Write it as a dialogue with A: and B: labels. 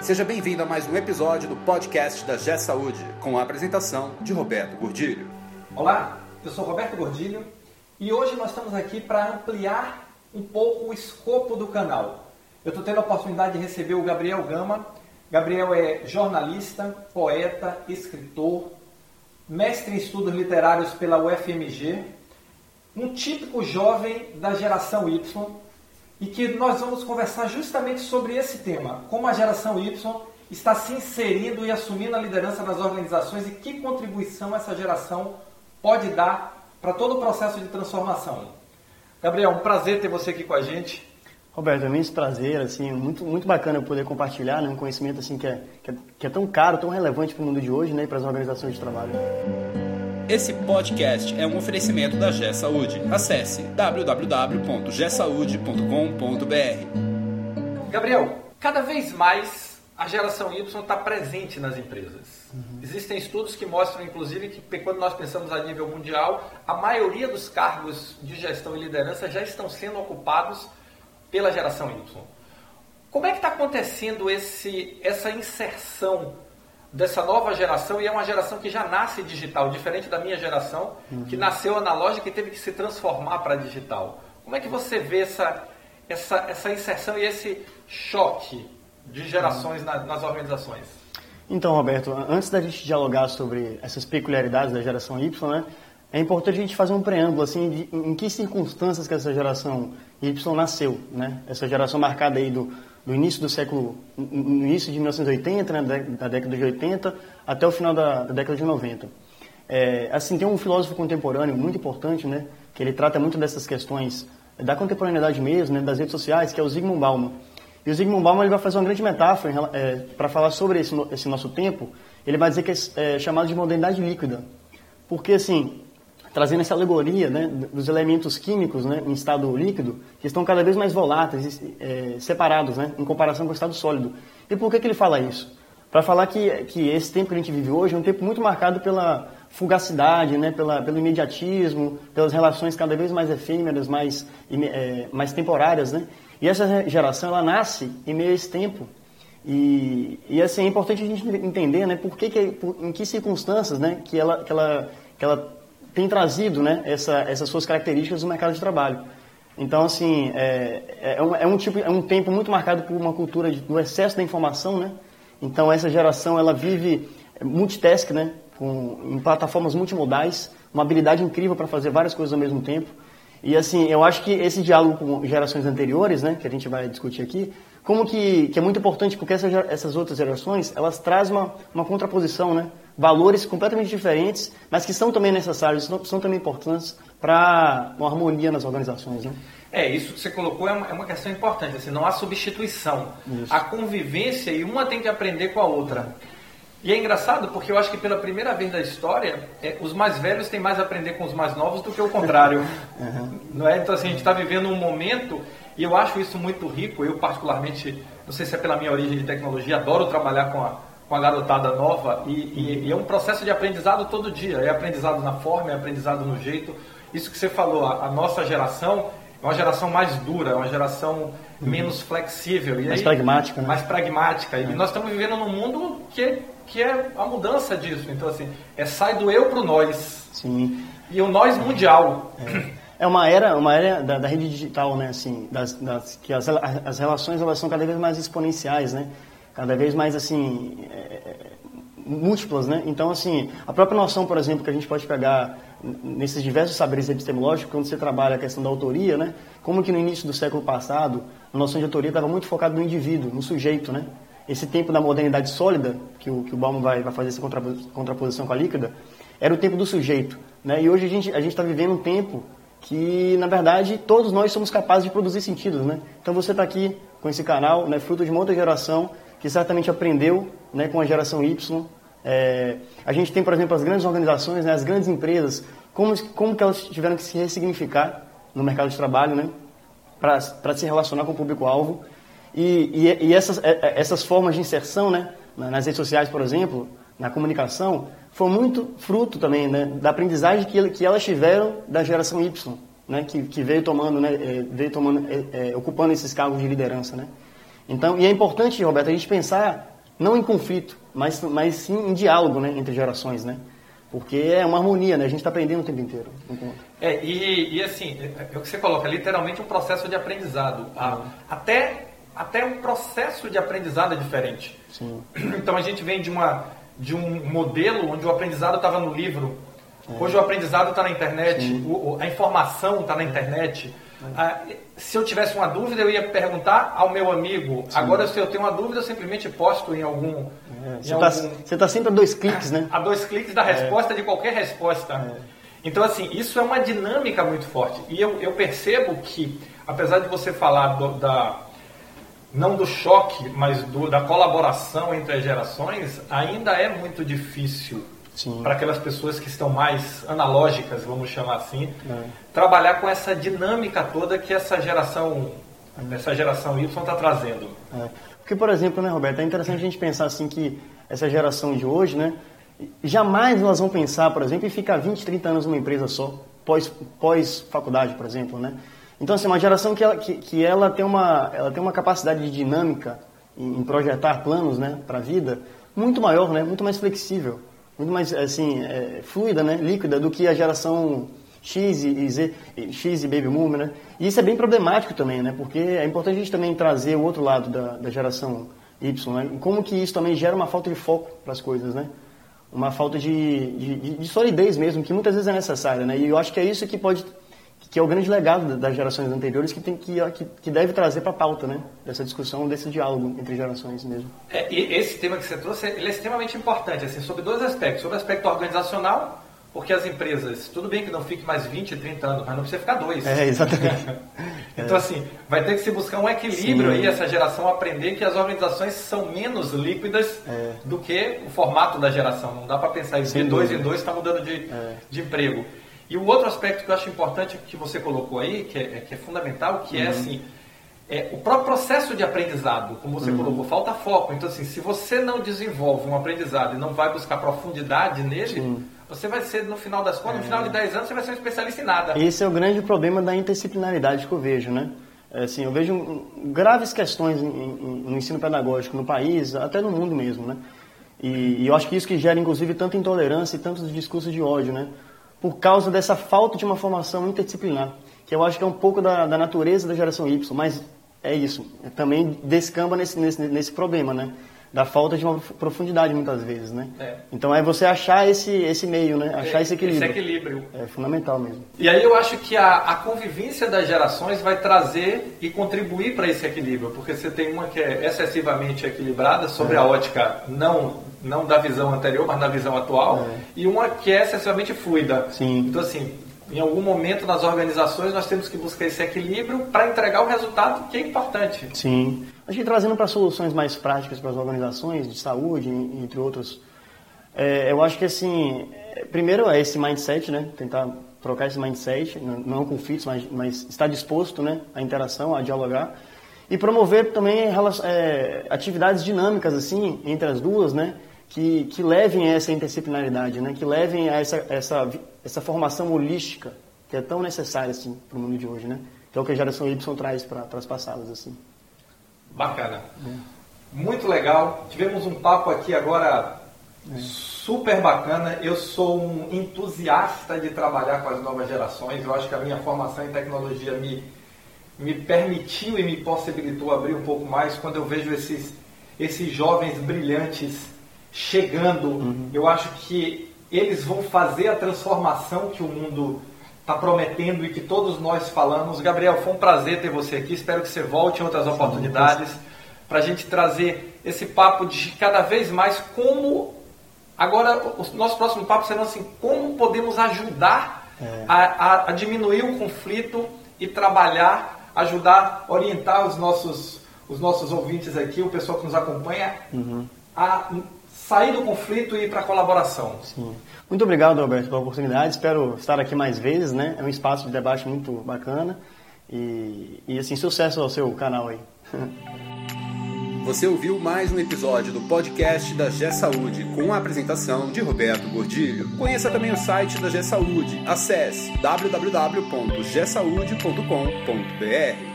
A: Seja bem-vindo a mais um episódio do podcast da G Saúde, com a apresentação de Roberto Gordilho.
B: Olá, eu sou Roberto Gordilho e hoje nós estamos aqui para ampliar um pouco o escopo do canal. Eu estou tendo a oportunidade de receber o Gabriel Gama. Gabriel é jornalista, poeta, escritor, mestre em estudos literários pela UFMG, um típico jovem da geração Y e que nós vamos conversar justamente sobre esse tema, como a geração Y está se inserindo e assumindo a liderança das organizações e que contribuição essa geração pode dar para todo o processo de transformação. Gabriel, um prazer ter você aqui com a gente.
C: Roberto, é um imenso prazer, assim, muito, muito bacana eu poder compartilhar né, um conhecimento assim, que, é, que, é, que é tão caro, tão relevante para o mundo de hoje né, e para as organizações de trabalho.
A: Esse podcast é um oferecimento da G Saúde. Acesse www.gsaude.com.br.
B: Gabriel, cada vez mais a geração Y está presente nas empresas. Uhum. Existem estudos que mostram, inclusive, que quando nós pensamos a nível mundial, a maioria dos cargos de gestão e liderança já estão sendo ocupados pela geração Y. Como é que está acontecendo esse, essa inserção dessa nova geração e é uma geração que já nasce digital, diferente da minha geração, uhum. que nasceu analógica e teve que se transformar para digital. Como é que você vê essa, essa, essa inserção e esse choque de gerações uhum. na, nas organizações?
C: Então, Roberto, antes da gente dialogar sobre essas peculiaridades da geração Y, né, é importante a gente fazer um preâmbulo assim de em que circunstâncias que essa geração Y nasceu, né? Essa geração marcada aí do do início do século, no início de 1980, né, da década de 80, até o final da, da década de 90. É, assim, tem um filósofo contemporâneo muito importante, né, que ele trata muito dessas questões da contemporaneidade mesmo, né, das redes sociais, que é o Zygmunt Bauman. E o Zygmunt Bauman ele vai fazer uma grande metáfora é, para falar sobre esse, esse, nosso tempo. Ele vai dizer que é, é chamado de modernidade líquida. Porque, assim, trazendo essa alegoria né, dos elementos químicos né, em estado líquido, que estão cada vez mais voláteis, é, separados, né, em comparação com o estado sólido. E por que, que ele fala isso? Para falar que, que esse tempo que a gente vive hoje é um tempo muito marcado pela fugacidade, né, pela, pelo imediatismo, pelas relações cada vez mais efêmeras, mais, é, mais temporárias. Né? E essa geração ela nasce em meio a esse tempo. E, e assim, é importante a gente entender né, por que, que por, em que circunstâncias né, que, ela, que, ela, que ela tem trazido né, essa, essas suas características no mercado de trabalho. Então, assim, é, é, um, é, um, tipo, é um tempo muito marcado por uma cultura de, do excesso da informação, né? Então, essa geração, ela vive multitask, né? Com, em plataformas multimodais, uma habilidade incrível para fazer várias coisas ao mesmo tempo. E, assim, eu acho que esse diálogo com gerações anteriores, né? Que a gente vai discutir aqui, como que, que é muito importante, porque essas, essas outras gerações, elas trazem uma, uma contraposição, né? Valores completamente diferentes, mas que são também necessários, são, são também importantes para uma harmonia nas organizações. Né?
B: É, isso que você colocou é uma, é uma questão importante, assim, não há substituição. Isso. A convivência e uma tem que aprender com a outra. E é engraçado porque eu acho que pela primeira vez da história, é, os mais velhos têm mais a aprender com os mais novos do que o contrário. uhum. não é? Então assim, a gente está vivendo um momento e eu acho isso muito rico. Eu particularmente, não sei se é pela minha origem de tecnologia, adoro trabalhar com a, com a garotada nova e, e, e, é um processo de aprendizado todo dia. É aprendizado na forma, é aprendizado no jeito. Isso que você falou, a, a nossa geração é uma geração mais dura, é uma geração menos flexível.
C: mais aí, pragmática, né?
B: Mais pragmática. E é. nós estamos vivendo num mundo que, que é a mudança disso. Então, assim, é sai do eu para o nós.
C: Sim.
B: E o nós mundial.
C: É. é uma era, uma era da, da rede digital, né? Assim, das, das, que as, as relações elas são cada vez mais exponenciais, né? Cada vez mais assim é, múltiplas, né? Então assim a própria noção, por exemplo, que a gente pode pegar nesses diversos saberes epistemológicos quando você trabalha a questão da autoria, né? Como que no início do século passado a noção de autoria estava muito focada no indivíduo, no sujeito, né? Esse tempo da modernidade sólida que o que o Bauman vai, vai fazer essa contraposição com a líquida era o tempo do sujeito, né? E hoje a gente a está vivendo um tempo que na verdade todos nós somos capazes de produzir sentidos, né? Então você está aqui com esse canal, né? Fruto de uma outra geração que certamente aprendeu né, com a geração Y. É, a gente tem, por exemplo, as grandes organizações, né, as grandes empresas, como, como que elas tiveram que se ressignificar no mercado de trabalho, né, para se relacionar com o público-alvo. E, e, e, essas, é, é, essas formas de inserção, né, nas redes sociais, por exemplo, na comunicação, foi muito fruto também né, da aprendizagem que, que elas tiveram da geração Y, né, que, que veio tomando, né, é, veio tomando, é, ocupando esses cargos de liderança, né. Então, e é importante, Roberto, a gente pensar não em conflito, mas, mas sim em diálogo né, entre gerações, né? Porque é uma harmonia, né? A gente está aprendendo o tempo inteiro.
B: É, e, e assim, é, é o que você coloca, literalmente um processo de aprendizado. Até, até um processo de aprendizado é diferente.
C: Sim.
B: Então a gente vem de, uma, de um modelo onde o aprendizado estava no livro, é. hoje o aprendizado está na internet, o, a informação está na internet. Ah, se eu tivesse uma dúvida, eu ia perguntar ao meu amigo. Sim. Agora, se eu tenho uma dúvida, eu simplesmente posto em algum.
C: É, você está tá sempre a dois cliques, né?
B: A dois cliques da é. resposta é. de qualquer resposta. É. Então, assim, isso é uma dinâmica muito forte. E eu, eu percebo que, apesar de você falar do, da. Não do choque, mas do, da colaboração entre as gerações, ainda é muito difícil para aquelas pessoas que estão mais analógicas, vamos chamar assim, é. trabalhar com essa dinâmica toda que essa geração, essa geração Y está trazendo.
C: É. Porque, por exemplo, né, Roberto, é interessante a gente pensar assim que essa geração de hoje, né, jamais elas vão pensar, por exemplo, em ficar 20, 30 anos numa empresa só, pós, pós faculdade, por exemplo, né? Então, assim, uma geração que ela, que, que ela, tem, uma, ela tem uma capacidade de dinâmica em, em projetar planos né, para a vida muito maior, né, muito mais flexível muito mais assim é, fluida, né, líquida do que a geração X e Z, X e Baby Boom, né? E isso é bem problemático também, né? Porque é importante a gente também trazer o outro lado da, da geração Y, né? Como que isso também gera uma falta de foco para as coisas, né? Uma falta de, de, de, solidez mesmo, que muitas vezes é necessária, né? E eu acho que é isso que pode que é o grande legado das gerações anteriores que tem que, que, deve trazer para a pauta, né? Dessa discussão, desse diálogo entre gerações mesmo.
B: É, e esse tema que você trouxe, ele é extremamente importante, assim, sobre dois aspectos. Sobre o aspecto organizacional, porque as empresas, tudo bem que não fique mais 20, 30 anos, mas não precisa ficar dois.
C: É, exatamente.
B: então, é. assim, vai ter que se buscar um equilíbrio Sim. aí, essa geração aprender que as organizações são menos líquidas é. do que o formato da geração. Não dá para pensar em de dois em dois está mudando de, é. de emprego. E o outro aspecto que eu acho importante que você colocou aí, que é, que é fundamental, que é, uhum. é assim, é, o próprio processo de aprendizado, como você uhum. colocou, falta foco. Então, assim, se você não desenvolve um aprendizado e não vai buscar profundidade nele, Sim. você vai ser, no final das contas, é. no final de 10 anos, você vai ser um especialista em nada.
C: Esse é o grande problema da interdisciplinaridade que eu vejo, né? É, assim, eu vejo graves questões no ensino pedagógico no país, até no mundo mesmo, né? E, e eu acho que isso que gera, inclusive, tanta intolerância e tantos discursos de ódio, né? Por causa dessa falta de uma formação interdisciplinar, que eu acho que é um pouco da, da natureza da geração Y, mas é isso, também descamba nesse, nesse, nesse problema, né? Da falta de uma profundidade muitas vezes, né? É. Então é você achar esse, esse meio, né? Achar é, esse equilíbrio.
B: Esse equilíbrio.
C: É fundamental mesmo.
B: E aí eu acho que a, a convivência das gerações vai trazer e contribuir para esse equilíbrio, porque você tem uma que é excessivamente equilibrada sobre é. a ótica não não da visão anterior, mas da visão atual, é. e uma que é excessivamente fluida.
C: Sim.
B: Então, assim, em algum momento nas organizações nós temos que buscar esse equilíbrio para entregar o resultado que é importante.
C: Sim. A gente trazendo para soluções mais práticas para as organizações de saúde, entre outros, é, eu acho que assim, primeiro é esse mindset, né? Tentar trocar esse mindset, não conflitos, mas, mas estar disposto, né, à interação, a dialogar e promover também é, atividades dinâmicas assim entre as duas, né? Que, que levem a essa interdisciplinaridade, né? que levem a essa, essa, essa formação holística que é tão necessária assim, para o mundo de hoje, né? que é o que a geração Y traz para as passadas. Assim.
B: Bacana. É. Muito legal. Tivemos um papo aqui agora é. super bacana. Eu sou um entusiasta de trabalhar com as novas gerações. Eu acho que a minha formação em tecnologia me, me permitiu e me possibilitou abrir um pouco mais quando eu vejo esses, esses jovens brilhantes chegando. Uhum. Eu acho que eles vão fazer a transformação que o mundo está prometendo e que todos nós falamos. Gabriel, foi um prazer ter você aqui. Espero que você volte em outras Sim, oportunidades para a gente trazer esse papo de cada vez mais como. Agora, o nosso próximo papo será assim: como podemos ajudar é. a, a, a diminuir o conflito e trabalhar, ajudar, orientar os nossos, os nossos ouvintes aqui, o pessoal que nos acompanha, uhum. a sair do conflito e ir para a colaboração.
C: Sim. Muito obrigado, Alberto, pela oportunidade. Espero estar aqui mais vezes, né? É um espaço de debate muito bacana. E, e assim, sucesso ao seu canal aí.
A: Você ouviu mais um episódio do podcast da G Saúde, com a apresentação de Roberto Gordilho. Conheça também o site da G Saúde. Acesse www.gsaude.com.br.